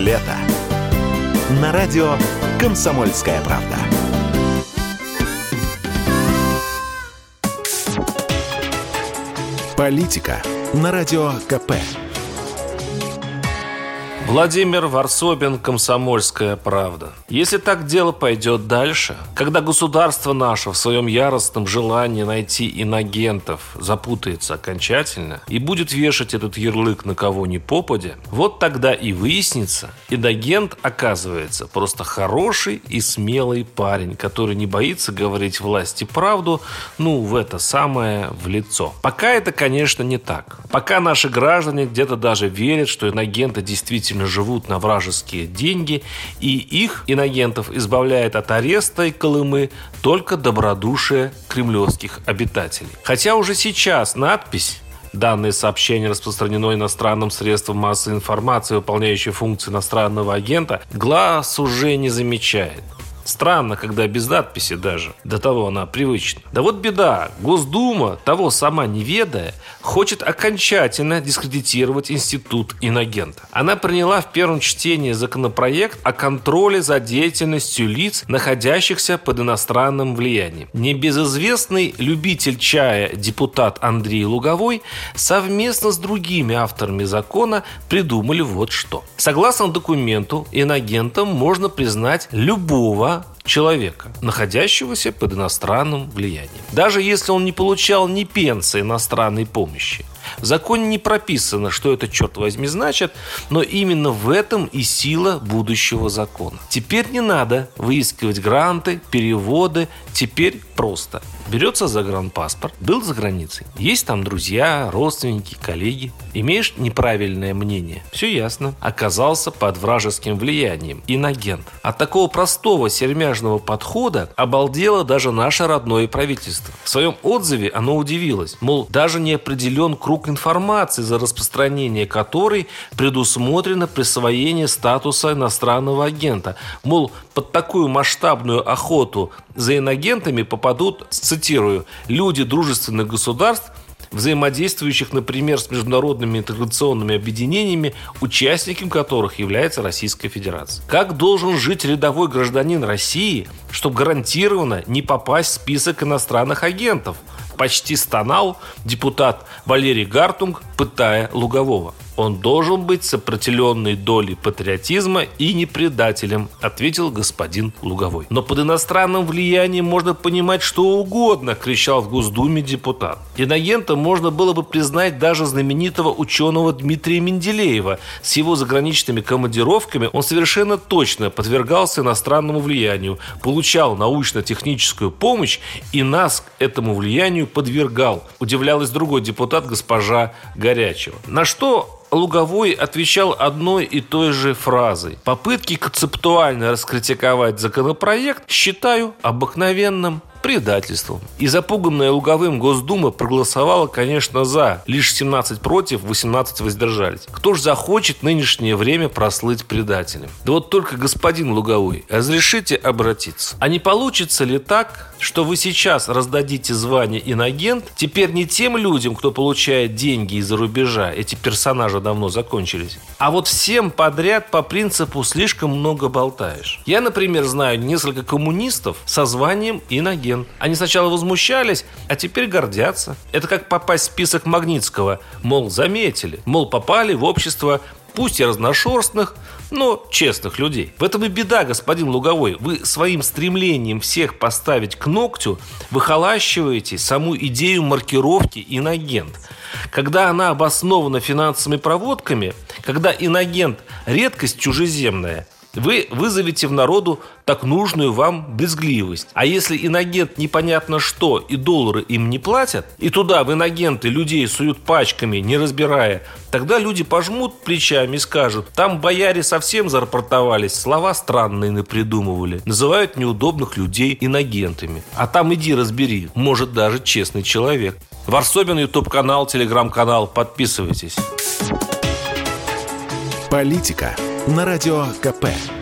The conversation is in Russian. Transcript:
лето» на радио «Комсомольская правда». Политика на радио КП. Владимир Варсобин, «Комсомольская правда». Если так дело пойдет дальше, когда государство наше в своем яростном желании найти инагентов запутается окончательно и будет вешать этот ярлык на кого ни попадя, вот тогда и выяснится, инагент оказывается просто хороший и смелый парень, который не боится говорить власти правду, ну, в это самое в лицо. Пока это, конечно, не так. Пока наши граждане где-то даже верят, что инагенты действительно действительно живут на вражеские деньги, и их, инагентов, избавляет от ареста и Колымы только добродушие кремлевских обитателей. Хотя уже сейчас надпись Данное сообщение распространено иностранным средством массовой информации, выполняющей функции иностранного агента, глаз уже не замечает. Странно, когда без надписи даже. До того она привычна. Да вот беда. Госдума, того сама не ведая, хочет окончательно дискредитировать институт инагента. Она приняла в первом чтении законопроект о контроле за деятельностью лиц, находящихся под иностранным влиянием. Небезызвестный любитель чая депутат Андрей Луговой совместно с другими авторами закона придумали вот что. Согласно документу, инагентом можно признать любого человека, находящегося под иностранным влиянием. Даже если он не получал ни пенсии иностранной помощи. В законе не прописано, что это, черт возьми, значит, но именно в этом и сила будущего закона. Теперь не надо выискивать гранты, переводы, теперь просто. Берется загранпаспорт, был за границей, есть там друзья, родственники, коллеги, имеешь неправильное мнение, все ясно, оказался под вражеским влиянием, инагент. От такого простого сермяжного подхода обалдело даже наше родное правительство. В своем отзыве оно удивилось, мол, даже не определен круг информации, за распространение которой предусмотрено присвоение статуса иностранного агента. Мол, под такую масштабную охоту за инагентами попадут, цитирую, люди дружественных государств, взаимодействующих, например, с международными интеграционными объединениями, участником которых является Российская Федерация. Как должен жить рядовой гражданин России, чтобы гарантированно не попасть в список иностранных агентов? Почти стонал депутат Валерий Гартунг, пытая Лугового. Он должен быть сопротивленной долей патриотизма и не предателем, ответил господин Луговой. Но под иностранным влиянием можно понимать что угодно, кричал в Госдуме депутат. Инагентом можно было бы признать даже знаменитого ученого Дмитрия Менделеева. С его заграничными командировками он совершенно точно подвергался иностранному влиянию, получал научно-техническую помощь и нас к этому влиянию подвергал. Удивлялась другой депутат госпожа Горячева. На что Луговой отвечал одной и той же фразой. Попытки концептуально раскритиковать законопроект считаю обыкновенным предательством. И запуганная Луговым Госдума проголосовала, конечно, за. Лишь 17 против, 18 воздержались. Кто ж захочет нынешнее время прослыть предателем? Да вот только господин Луговой, разрешите обратиться. А не получится ли так, что вы сейчас раздадите звание инагент теперь не тем людям, кто получает деньги из-за рубежа, эти персонажи давно закончились, а вот всем подряд по принципу слишком много болтаешь. Я, например, знаю несколько коммунистов со званием инагент. Они сначала возмущались, а теперь гордятся. Это как попасть в список Магнитского. Мол, заметили. Мол, попали в общество пусть и разношерстных, но честных людей. В этом и беда, господин Луговой. Вы своим стремлением всех поставить к ногтю выхолащиваете саму идею маркировки инагент. Когда она обоснована финансовыми проводками, когда инагент – редкость чужеземная – вы вызовете в народу так нужную вам брезгливость. А если инагент непонятно что и доллары им не платят, и туда в инагенты людей суют пачками, не разбирая, тогда люди пожмут плечами и скажут, там бояре совсем зарапортовались, слова странные напридумывали, называют неудобных людей инагентами. А там иди разбери, может даже честный человек. Варсобин, YouTube-канал, телеграм-канал. Подписывайтесь. Политика на радио КП.